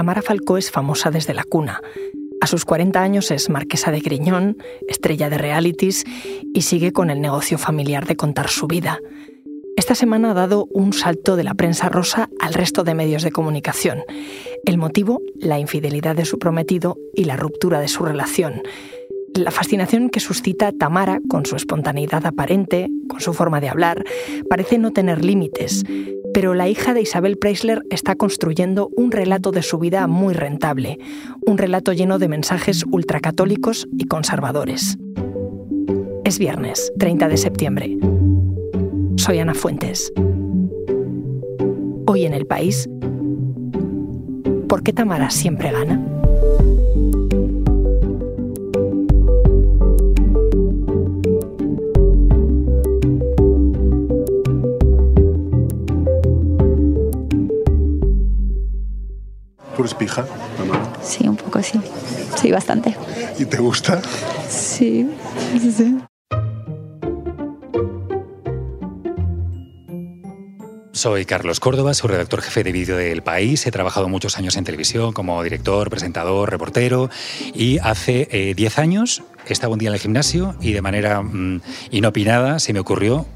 Tamara Falcó es famosa desde la cuna. A sus 40 años es marquesa de Griñón, estrella de realities y sigue con el negocio familiar de contar su vida. Esta semana ha dado un salto de la prensa rosa al resto de medios de comunicación. El motivo, la infidelidad de su prometido y la ruptura de su relación. La fascinación que suscita Tamara, con su espontaneidad aparente, con su forma de hablar, parece no tener límites. Pero la hija de Isabel Preisler está construyendo un relato de su vida muy rentable, un relato lleno de mensajes ultracatólicos y conservadores. Es viernes, 30 de septiembre. Soy Ana Fuentes. Hoy en el país, ¿por qué Tamara siempre gana? Pija? Sí, un poco sí. Sí, bastante. ¿Y te gusta? Sí, sí. Soy Carlos Córdoba, soy redactor jefe de vídeo del País. He trabajado muchos años en televisión como director, presentador, reportero. Y hace 10 años estaba un día en el gimnasio y de manera mm, inopinada se me ocurrió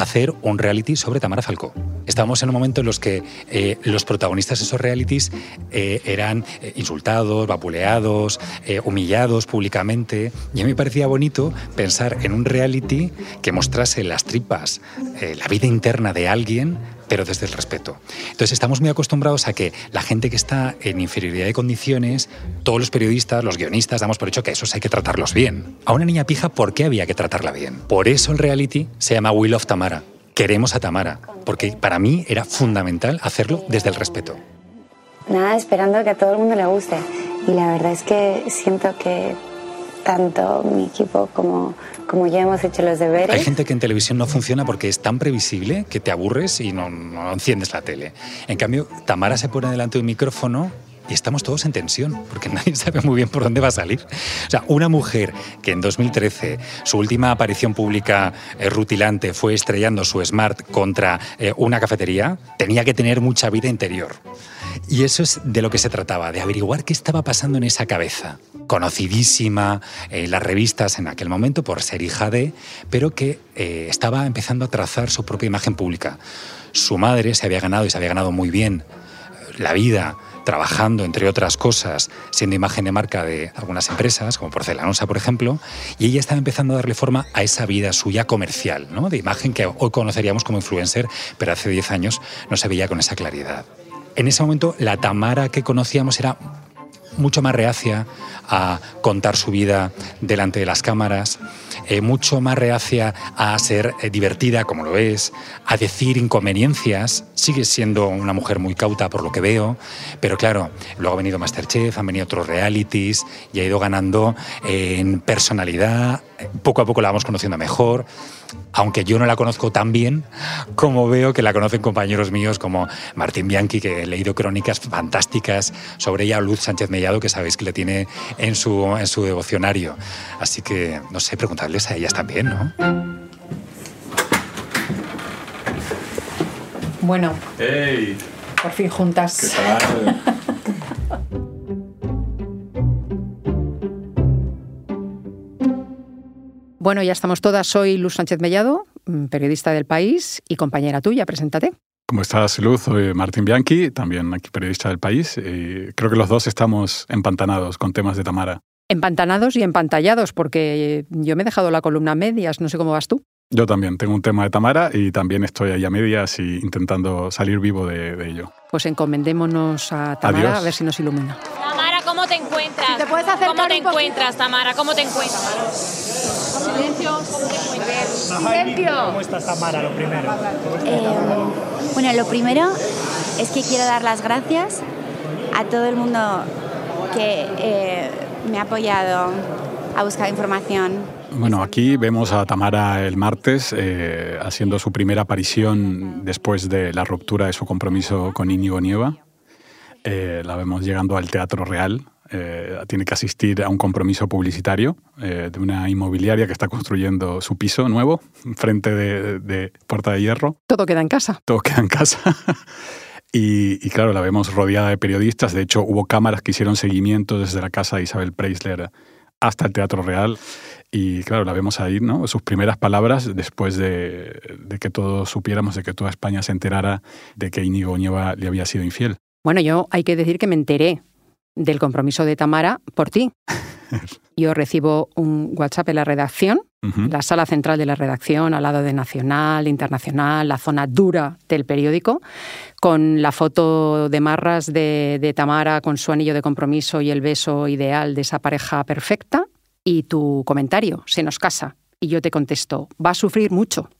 hacer un reality sobre Tamara Falcó. Estábamos en un momento en los que eh, los protagonistas de esos realities eh, eran eh, insultados, vapuleados, humillados públicamente. Y a mí me parecía bonito pensar en un reality que mostrase las tripas, la vida interna de alguien pero desde el respeto. Entonces estamos muy acostumbrados a que la gente que está en inferioridad de condiciones, todos los periodistas, los guionistas, damos por hecho que esos hay que tratarlos bien. A una niña pija, ¿por qué había que tratarla bien? Por eso el reality se llama Will of Tamara. Queremos a Tamara, porque para mí era fundamental hacerlo desde el respeto. Nada, esperando que a todo el mundo le guste. Y la verdad es que siento que tanto mi equipo como, como yo hemos hecho los deberes. Hay gente que en televisión no funciona porque es tan previsible que te aburres y no, enciendes la tele. En cambio, Tamara se pone delante de un micrófono y estamos todos en tensión, porque nadie sabe muy bien por dónde va a salir. O sea, una mujer que en 2013 su última aparición pública eh, rutilante fue estrellando su Smart contra eh, una cafetería, tenía que tener mucha vida interior. Y eso es de lo que se trataba, de averiguar qué estaba pasando en esa cabeza. Conocidísima en las revistas en aquel momento por ser hija de, pero que eh, estaba empezando a trazar su propia imagen pública. Su madre se había ganado y se había ganado muy bien la vida trabajando, entre otras cosas, siendo imagen de marca de algunas empresas, como Porcelanosa, por ejemplo, y ella estaba empezando a darle forma a esa vida suya comercial, ¿no? de imagen que hoy conoceríamos como influencer, pero hace 10 años no se veía con esa claridad. En ese momento, la Tamara que conocíamos era mucho más reacia a contar su vida delante de las cámaras, eh, mucho más reacia a ser eh, divertida, como lo es, a decir inconveniencias. Sigue siendo una mujer muy cauta por lo que veo, pero claro, luego ha venido Masterchef, han venido otros realities y ha ido ganando en personalidad. Poco a poco la vamos conociendo mejor aunque yo no la conozco tan bien como veo que la conocen compañeros míos como Martín Bianchi, que he leído crónicas fantásticas sobre ella, Luz Sánchez Mellado, que sabéis que le tiene en su, en su devocionario. Así que, no sé, preguntarles a ellas también, ¿no? Bueno. ¡Hey! Por fin juntas. ¿Qué tal? Bueno, ya estamos todas. Soy Luz Sánchez Mellado, mm, periodista del país y compañera tuya. Preséntate. ¿Cómo estás, Luz? Soy Martín Bianchi, también aquí periodista del país. Y creo que los dos estamos empantanados con temas de Tamara. Empantanados y empantallados, porque yo me he dejado la columna a medias. No sé cómo vas tú. Yo también tengo un tema de Tamara y también estoy ahí a medias y intentando salir vivo de, de ello. Pues encomendémonos a Tamara Adiós. a ver si nos ilumina. ¿Cómo te encuentras? te puedes acercar ¿Cómo te encuentras, Tamara? ¿Cómo te encuentras? Silencio. ¿Cómo estás, Tamara, lo primero? Eh, bueno, lo primero es que quiero dar las gracias a todo el mundo que eh, me ha apoyado a buscar información. Bueno, aquí vemos a Tamara el martes eh, haciendo su primera aparición después de la ruptura de su compromiso con Íñigo Nieva. Eh, la vemos llegando al Teatro Real. eh, tiene que asistir a un compromiso publicitario eh, de una inmobiliaria que está construyendo su piso nuevo, frente de, de Puerta de Hierro. Todo queda en casa. Todo queda en casa. Y, y, claro, la vemos rodeada de periodistas. De hecho, hubo cámaras que hicieron seguimiento desde la casa de Isabel Preisler hasta el Teatro Real. Y claro, la vemos ahí, ¿no? Sus primeras palabras después de, de que todos supiéramos, de que toda España se enterara de que Íñigo Nieva le había sido infiel. Bueno, yo hay que decir que me enteré del compromiso de Tamara por ti. Yo recibo un WhatsApp en la redacción, uh -huh. la sala central de la redacción, al lado de Nacional, Internacional, la zona dura del periódico, con la foto de marras de, de Tamara con su anillo de compromiso y el beso ideal de esa pareja perfecta, y tu comentario, se nos casa. Y yo te contesto, va a sufrir mucho.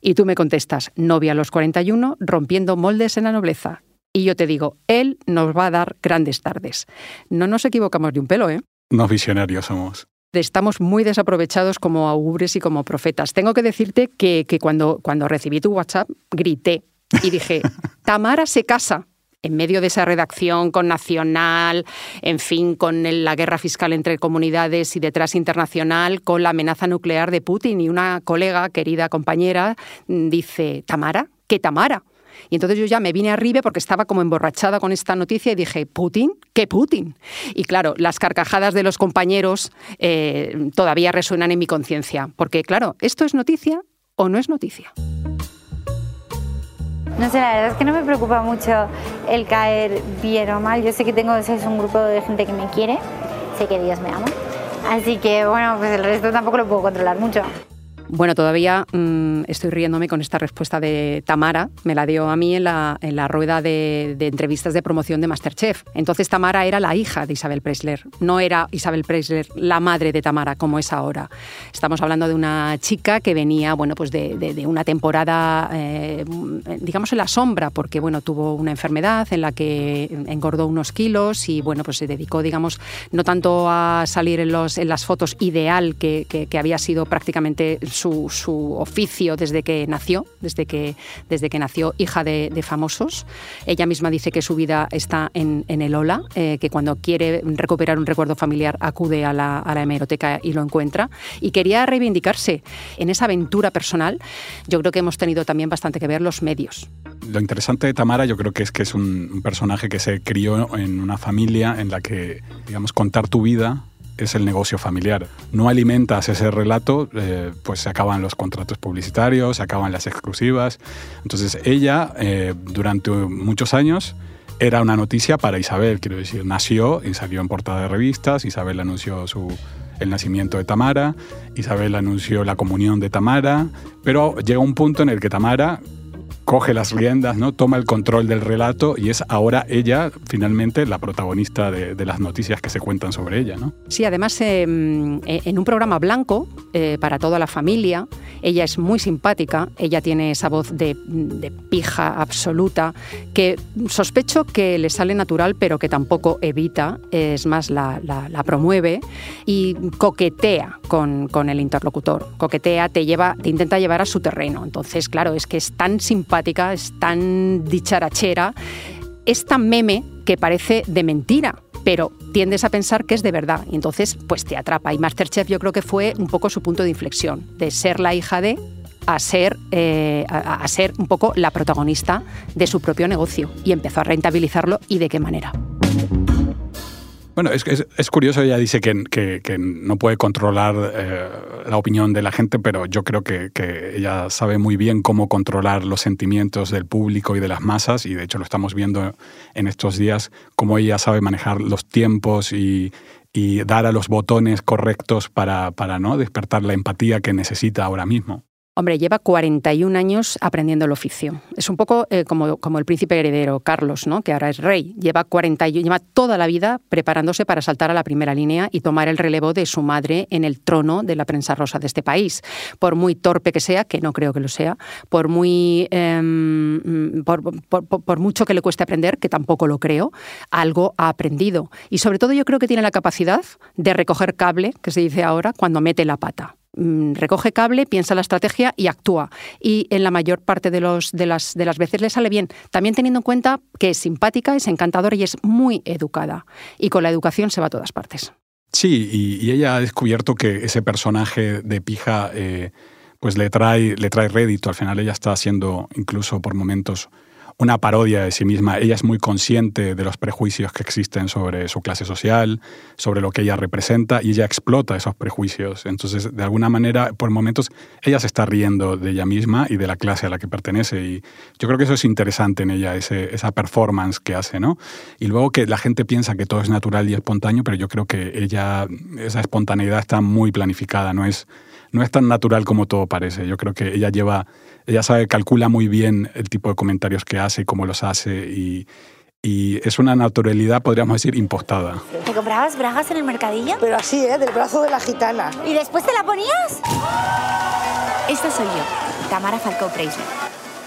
Y tú me contestas, novia a los 41, rompiendo moldes en la nobleza. Y yo te digo, él nos va a dar grandes tardes. No nos equivocamos de un pelo, ¿eh? Unos visionarios somos. Estamos muy desaprovechados como augures y como profetas. Tengo que decirte que, que cuando, cuando recibí tu WhatsApp, grité y dije, Tamara se casa en medio de esa redacción con Nacional, en fin, con la guerra fiscal entre comunidades y detrás internacional, con la amenaza nuclear de Putin. Y una colega, querida compañera, dice, ¿Tamara? ¿Qué Tamara? Y entonces yo ya me vine arriba porque estaba como emborrachada con esta noticia y dije, ¿Putin? ¿Qué Putin? Y claro, las carcajadas de los compañeros eh, todavía resuenan en mi conciencia. Porque claro, ¿esto es noticia o no es noticia? No sé, la verdad es que no me preocupa mucho el caer bien o mal. Yo sé que tengo es un grupo de gente que me quiere, sé que Dios me ama. Así que bueno, pues el resto tampoco lo puedo controlar mucho. Bueno, todavía mmm, estoy riéndome con esta respuesta de Tamara. Me la dio a mí en la, en la rueda de, entrevistas de promoción de Masterchef. Entonces Tamara era la hija de Isabel Preisler. No era Isabel Preisler la madre de Tamara como es ahora. Estamos hablando de una chica que venía, bueno, pues de, de, una temporada, eh, digamos, en la sombra, porque, bueno, tuvo una enfermedad en la que engordó unos kilos y, bueno, pues se dedicó, digamos, no tanto a salir en, los, en las fotos ideal que, que, que había sido prácticamente su, oficio desde que nació, desde que, desde que nació hija de, famosos. Ella misma dice que su vida está en, en el Ola, eh, que cuando quiere recuperar un recuerdo familiar acude a la, a la hemeroteca y lo encuentra. Y quería reivindicarse en esa aventura personal. Yo creo que hemos tenido también bastante que ver los medios. Lo interesante de Tamara yo creo que es que es un personaje que se crió en una familia en la que, digamos, contar tu vida es el negocio familiar. No alimentas ese relato, eh, pues se acaban los contratos publicitarios, se acaban las exclusivas. Entonces ella, eh, durante muchos años, era una noticia para Isabel, quiero decir, nació y salió en portada de revistas, Isabel anunció su, el nacimiento de Tamara, Isabel anunció la comunión de Tamara, pero llega un punto en el que Tamara coge las riendas, ¿no? toma el control del relato y es ahora ella finalmente la protagonista de, de las noticias que se cuentan sobre ella. ¿no? Sí, además eh, en un programa blanco eh, para toda la familia, ella es muy simpática, ella tiene esa voz de, de, pija absoluta que sospecho que le sale natural pero que tampoco evita, es más, la, la, la promueve y coquetea con, con, el interlocutor, coquetea, te, lleva, te intenta llevar a su terreno. Entonces, claro, es que es tan simpática es tan dicharachera, es tan meme que parece de mentira, pero tiendes a pensar que es de verdad y entonces pues te atrapa. Y Masterchef yo creo que fue un poco su punto de inflexión, de ser la hija de a ser, eh, a, a ser un poco la protagonista de su propio negocio y empezó a rentabilizarlo y de qué manera. Bueno, es, es, es, curioso, ella dice que, que, no puede controlar eh, la opinión de la gente, pero yo creo que, que, ella sabe muy bien cómo controlar los sentimientos del público y de las masas, y de hecho lo estamos viendo en estos días, cómo ella sabe manejar los tiempos y, y dar a los botones correctos para, para ¿no? despertar la empatía que necesita ahora mismo. Hombre, lleva 41 años aprendiendo el oficio. Es un poco eh, como, como, el príncipe heredero, Carlos, ¿no? que ahora es rey. Lleva, 40, lleva toda la vida preparándose para saltar a la primera línea y tomar el relevo de su madre en el trono de la prensa rosa de este país. Por muy torpe que sea, que no creo que lo sea, por, muy, por, por, por mucho que le cueste aprender, que tampoco lo creo, algo ha aprendido. Y sobre todo yo creo que tiene la capacidad de recoger cable, que se dice ahora, cuando mete la pata. Mm, recoge cable, piensa la estrategia y actúa. Y en la mayor parte de, los, de, las, de las veces le sale bien. También teniendo en cuenta que es simpática, es encantadora y es muy educada. Y con la educación se va a todas partes. Sí, y, ella ha descubierto que ese personaje de pija eh, pues le trae, le trae rédito. Al final ella está siendo incluso por momentos una parodia de sí misma. Ella es muy consciente de los prejuicios que existen sobre su clase social, sobre lo que ella representa, y ella explota esos prejuicios. Entonces, de alguna manera, por momentos, ella se está riendo de ella misma y de la clase a la que pertenece. Y yo creo que eso es interesante en ella, ese, esa performance que hace, ¿no? Y luego que la gente piensa que todo es natural y espontáneo, pero yo creo que ella, esa espontaneidad está muy planificada, no es, no es tan natural como todo parece. Yo creo que ella lleva, ella sabe, calcula muy bien el tipo de comentarios que hace y cómo los hace y, y es una naturalidad, podríamos decir, impostada. ¿Te comprabas bragas en el mercadillo? Pero así, ¿eh? Del brazo de la gitana. ¿Y después te la ponías? Esta soy yo, Tamara Falcó Preisler.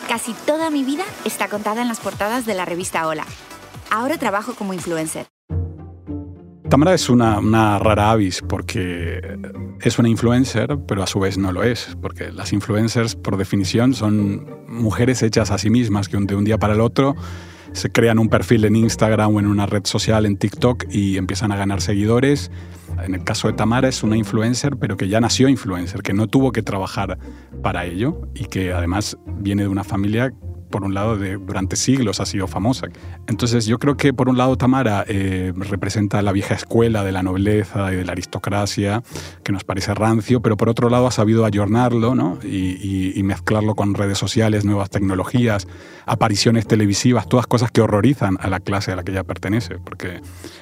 Casi toda mi vida está contada en las portadas de la revista Hola. Ahora trabajo como influencer. Tamara es una, una, rara avis porque es una influencer, pero a su vez no lo es, porque las influencers, por definición, son mujeres hechas a sí mismas que de un día para el otro se crean un perfil en Instagram o en una red social, en TikTok, y empiezan a ganar seguidores. En el caso de Tamara es una influencer, pero que ya nació influencer, que no tuvo que trabajar para ello y que además viene de una familia por un lado, de, durante siglos ha sido famosa. Entonces yo creo que por un lado Tamara eh, representa la vieja escuela de la nobleza y de la aristocracia, que nos parece rancio, pero por otro lado ha sabido ayornarlo ¿no? y, y, mezclarlo con redes sociales, nuevas tecnologías, apariciones televisivas, todas cosas que horrorizan a la clase a la que ella pertenece, porque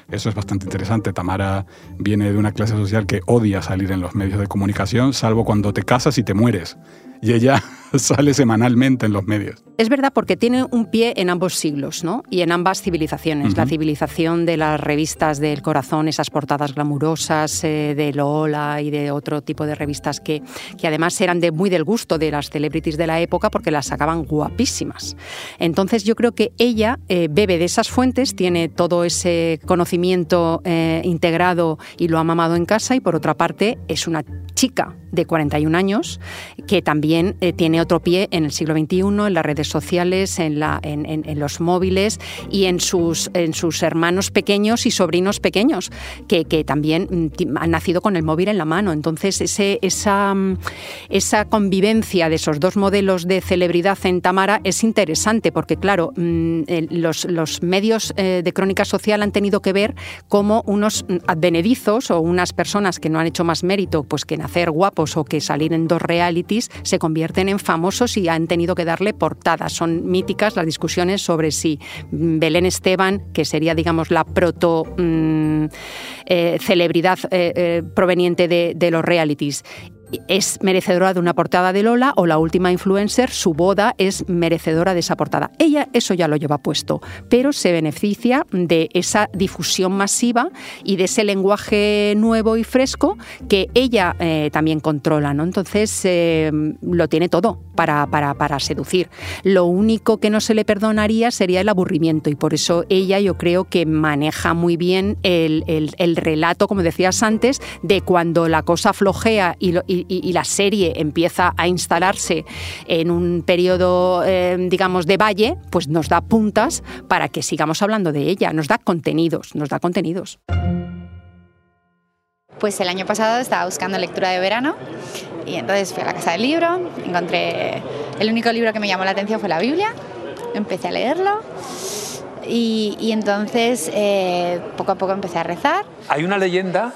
eso es bastante interesante. Tamara viene de una clase social que odia salir en los medios de comunicación, salvo cuando te casas y te mueres y ella sale semanalmente en los medios. Es verdad porque tiene un pie en ambos siglos ¿no? y en ambas civilizaciones. La civilización de las revistas del corazón, esas portadas glamurosas eh, de Lola y de otro tipo de revistas que, que además eran de muy del gusto de las celebrities de la época porque las sacaban guapísimas. Entonces yo creo que ella eh, bebe de esas fuentes, tiene todo ese conocimiento eh, integrado y lo ha mamado en casa y por otra parte es una chica de 41 años que también eh, tiene otro pie en el siglo XXI, en las redes sociales, en, la, en, en, los móviles y en sus, en sus hermanos pequeños y sobrinos pequeños, que, que, también mm, han nacido con el móvil en la mano. Entonces, ese, esa, mm, esa convivencia de esos dos modelos de celebridad en Tamara es interesante, porque claro, mm, los, los medios eh, de crónica social han tenido que ver cómo unos advenedizos o unas personas que no han hecho más mérito pues que hacer guapos o que salir en dos realities se convierten en famosos y han tenido que darle portadas. Son míticas las discusiones sobre si Belén Esteban, que sería, digamos, la proto mm, eh, celebridad eh, eh, proveniente de los realities, es merecedora de una portada de Lola o la última influencer, su boda es merecedora de esa portada. Ella eso ya lo lleva puesto, pero se beneficia de esa difusión masiva y de ese lenguaje nuevo y fresco que ella eh, también controla. ¿no? Entonces eh, lo tiene todo para, para, para, seducir. Lo único que no se le perdonaría sería el aburrimiento y por eso ella yo creo que maneja muy bien el, el, el relato, como decías antes, de cuando la cosa flojea y, lo, y, la serie empieza a instalarse en un periodo, eh, digamos, de valle, pues nos da puntas para que sigamos hablando de ella, nos da contenidos, nos da contenidos. Pues el año pasado estaba buscando lectura de verano y entonces fui a la casa del libro, encontré el único libro que me llamó la atención fue la Biblia, empecé a leerlo y, entonces eh, poco a poco empecé a rezar. Hay una leyenda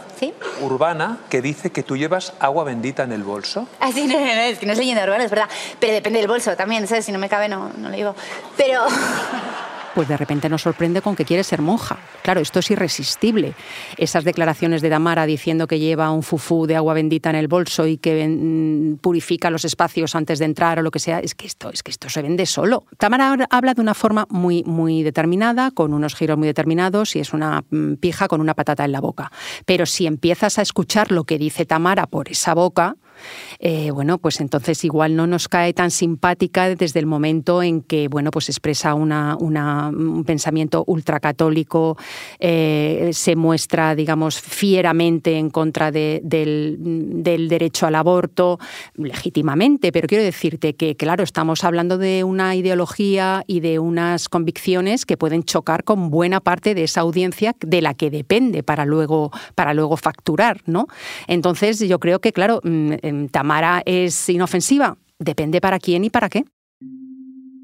urbana que dice que tú llevas agua bendita en el bolso. Ah, sí, no, no, es que no es leyenda urbana, es verdad. Pero depende del bolso también, ¿sabes? Si no me cabe, no, no lo digo. Pero pues de repente nos sorprende con que quiere ser monja. Claro, esto es irresistible. Esas declaraciones de Damara diciendo que lleva un fufú de agua bendita en el bolso y que mm, purifica los espacios antes de entrar o lo que sea, es que esto, es que esto se vende solo. Tamara habla de una forma muy, muy determinada, con unos giros muy determinados y es una mm, pija con una patata en la boca. Pero si empiezas a escuchar lo que dice Tamara por esa boca, eh, bueno, pues entonces igual no nos cae tan simpática desde el momento en que, bueno, pues expresa una, un pensamiento ultracatólico, eh, se muestra, digamos, fieramente en contra del, del, derecho al aborto, legítimamente, pero quiero decirte que, claro, estamos hablando de una ideología y de unas convicciones que pueden chocar con buena parte de esa audiencia de la que depende para luego, para luego facturar, ¿no? Entonces, yo creo que, claro, mm, Tamara es inofensiva. Depende para quién y para qué.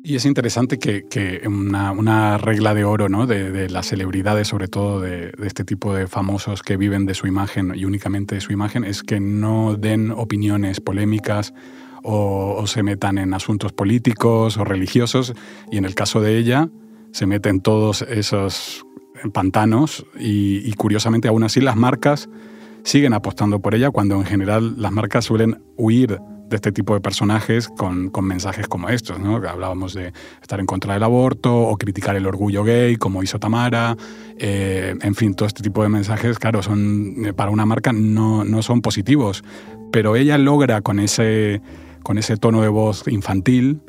Y es interesante que, que una, una, regla de oro ¿no? de, de las celebridades, sobre todo de, de, este tipo de famosos que viven de su imagen y únicamente de su imagen, es que no den opiniones polémicas o, o se metan en asuntos políticos o religiosos. Y en el caso de ella, se meten todos esos pantanos y, y curiosamente aún así las marcas siguen apostando por ella cuando en general las marcas suelen huir de este tipo de personajes con, con mensajes como estos, ¿no? Hablábamos de estar en contra del aborto o criticar el orgullo gay, como hizo Tamara. Eh, en fin, todo este tipo de mensajes, claro, son eh, para una marca no, no son positivos, pero ella logra con ese, con ese tono de voz infantil,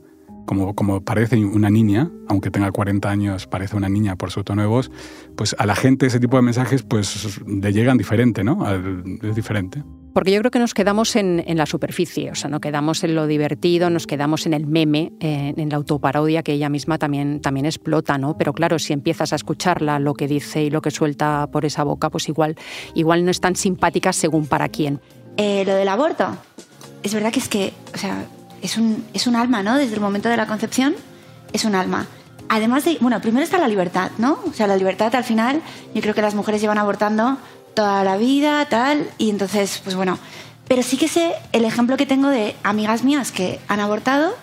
como, como, parece una niña, aunque tenga 40 años, parece una niña por su tono de voz, pues a la gente ese tipo de mensajes pues le llegan diferente, ¿no? Es diferente. Porque yo creo que nos quedamos en, en, la superficie, o sea, no quedamos en lo divertido, nos quedamos en el meme, eh, en la autoparodia que ella misma también, también explota, ¿no? Pero claro, si empiezas a escucharla, lo que dice y lo que suelta por esa boca, pues igual, igual no es tan simpática según para quién. Eh, lo del aborto, es verdad que es que, o sea, es un, es un alma, ¿no? Desde el momento de la concepción es un alma. Además de, bueno, primero está la libertad, ¿no? O sea, la libertad al final, yo creo que las mujeres llevan abortando toda la vida, tal, y entonces, pues bueno, pero sí que sé el ejemplo que tengo de amigas mías que han abortado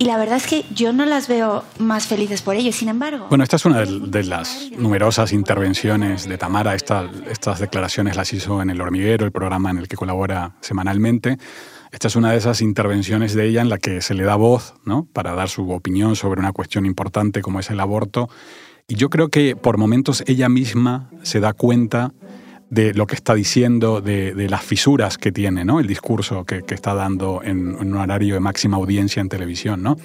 y la verdad es que yo no las veo más felices por ello, sin embargo. Bueno, esta es una de, de las numerosas intervenciones de Tamara. Esta, estas declaraciones las hizo en El Hormiguero, el programa en el que colabora semanalmente. Esta es una de esas intervenciones de ella en la que se le da voz ¿no? para dar su opinión sobre una cuestión importante como es el aborto. Y yo creo que por momentos ella misma se da cuenta de lo que está diciendo, de, las fisuras que tiene, ¿no? El discurso que, está dando en, un horario de máxima audiencia en televisión, ¿no?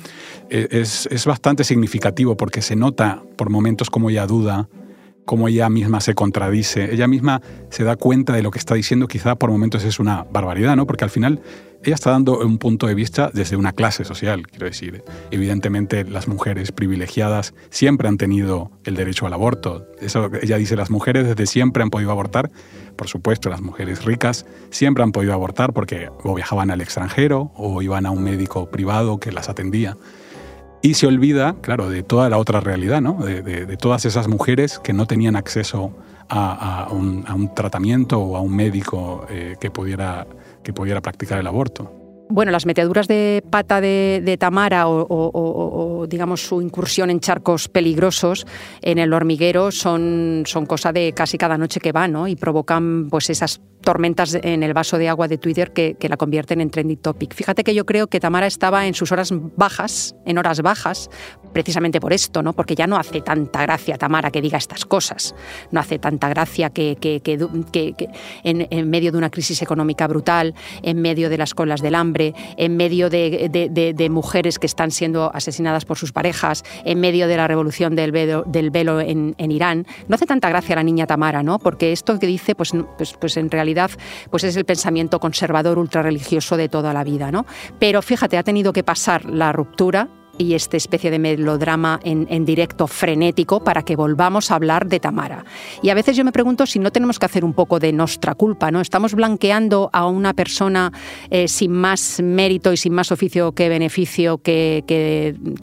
Es, es bastante significativo porque se nota por momentos como ella duda, cómo ella misma se contradice, ella misma se da cuenta de lo que está diciendo, quizá por momentos es una barbaridad, ¿no? Porque al final ella está dando un punto de vista desde una clase social, quiero decir. Evidentemente las mujeres privilegiadas siempre han tenido el derecho al aborto. Eso ella dice, las mujeres desde siempre han podido abortar. Por supuesto, las mujeres ricas siempre han podido abortar porque o viajaban al extranjero o iban a un médico privado que las atendía. Y se olvida, claro, de toda la otra realidad, ¿no? De, todas esas mujeres que no tenían acceso a, a, un, a un, tratamiento o a un médico eh, que, pudiera, que pudiera practicar el aborto. Bueno, las meteduras de pata de, Tamara o, digamos, su incursión en charcos peligrosos en el hormiguero son, cosa de casi cada noche que va, ¿no? Y provocan pues esas tormentas en el vaso de agua de Twitter que, la convierten en trending topic. Fíjate que yo creo que Tamara estaba en sus horas bajas, en horas bajas, precisamente por esto, ¿no? Porque ya no hace tanta gracia Tamara que diga estas cosas, no hace tanta gracia que, en, medio de una crisis económica brutal, en medio de las colas del hambre, en medio de, mujeres que están siendo asesinadas por sus parejas, en medio de la revolución del velo, en, Irán, no hace tanta gracia la niña Tamara, ¿no? Porque esto que dice, pues, pues, pues en realidad pues es el pensamiento conservador ultrarreligioso de toda la vida, ¿no? Pero fíjate, ha tenido que pasar la ruptura y esta especie de melodrama en, directo frenético para que volvamos a hablar de Tamara. Y a veces yo me pregunto si no tenemos que hacer un poco de nuestra culpa, ¿no? Estamos blanqueando a una persona eh, sin más mérito y sin más oficio que beneficio que,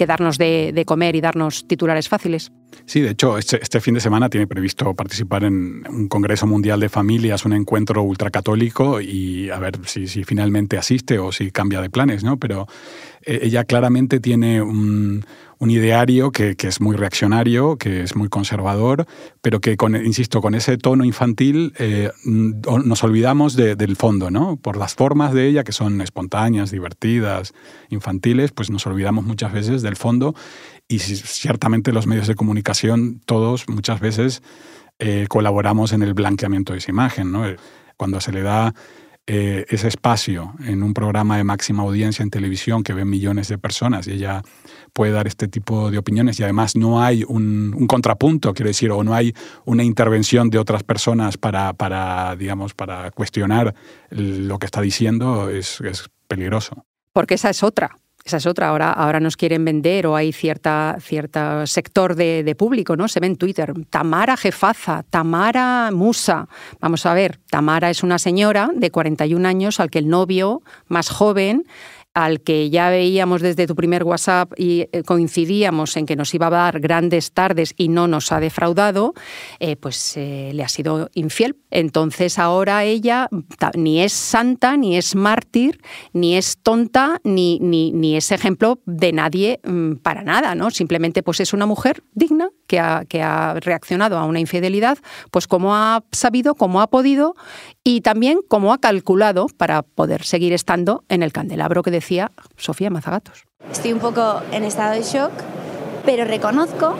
darnos de, comer y darnos titulares fáciles. Sí, de hecho, este, este, fin de semana tiene previsto participar en un Congreso Mundial de Familias, un encuentro ultracatólico y a ver si, si finalmente asiste o si cambia de planes, ¿no? Pero eh, ella claramente tiene un, un ideario que, que, es muy reaccionario, que es muy conservador, pero que, con, insisto, con ese tono infantil eh, nos olvidamos de, del fondo, ¿no? Por las formas de ella, que son espontáneas, divertidas, infantiles, pues nos olvidamos muchas veces del fondo y ciertamente los medios de comunicación, todos muchas veces eh, colaboramos en el blanqueamiento de esa imagen, ¿no? Cuando se le da eh, ese espacio en un programa de máxima audiencia en televisión que ven millones de personas y ella puede dar este tipo de opiniones y además no hay un, un contrapunto, quiero decir, o no hay una intervención de otras personas para, para digamos, para cuestionar lo que está diciendo, es peligroso. Porque esa es otra. Esa es otra. Ahora, ahora nos quieren vender o hay cierta, cierto sector de, de, público, ¿no? Se ve en Twitter. Tamara jefaza, Tamara musa. Vamos a ver, Tamara es una señora de 41 años al que el novio más joven al que ya veíamos desde tu primer WhatsApp y eh, coincidíamos en que nos iba a dar grandes tardes y no nos ha defraudado, eh, pues eh, le ha sido infiel. Entonces ahora ella ni es santa, ni es mártir, ni es tonta, ni, ni, ni es ejemplo de nadie mm, para nada, ¿no? Simplemente pues es una mujer digna que ha, reaccionado a una infidelidad, pues como ha sabido, como ha podido y también como ha calculado para poder seguir estando en el candelabro que decía Sofía Mazagatos. Estoy un poco en estado de shock, pero reconozco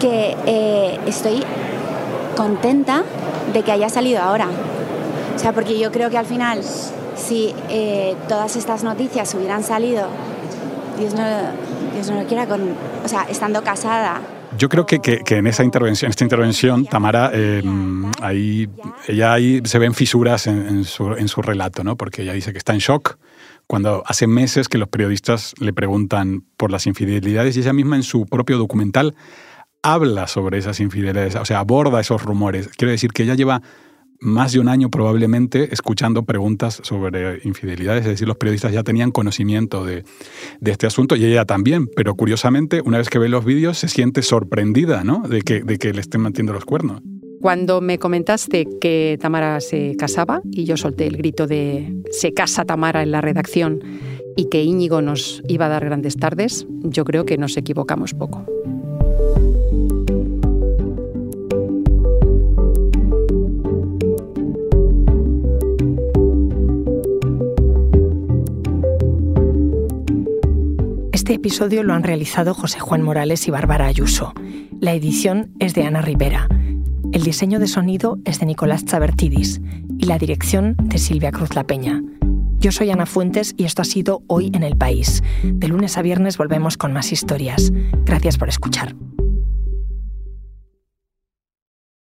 que eh, estoy contenta de que haya salido ahora. O sea, porque yo creo que al final, si eh, todas estas noticias hubieran salido, Dios no, Dios no lo quiera, con, o sea, estando casada, yo creo que, que, en esa intervención, esta intervención, Tamara, eh, ahí, ella ahí se ven fisuras en, en, su, en, su, relato, ¿no? Porque ella dice que está en shock cuando hace meses que los periodistas le preguntan por las infidelidades y ella misma en su propio documental habla sobre esas infidelidades, o sea, aborda esos rumores. Quiero decir que ella lleva más de un año probablemente escuchando preguntas sobre infidelidades, es decir, los periodistas ya tenían conocimiento de, este asunto y ella también, pero curiosamente una vez que ve los vídeos se siente sorprendida ¿no? de, que, de que le estén manteniendo los cuernos. Cuando me comentaste que Tamara se casaba y yo solté el grito de se casa Tamara en la redacción y que Íñigo nos iba a dar grandes tardes, yo creo que nos equivocamos poco. Este episodio lo han realizado José Juan Morales y Bárbara Ayuso. La edición es de Ana Rivera. El diseño de sonido es de Nicolás Chabertidis y la dirección de Silvia Cruz La Peña. Yo soy Ana Fuentes y esto ha sido Hoy en el País. De lunes a viernes volvemos con más historias. Gracias por escuchar.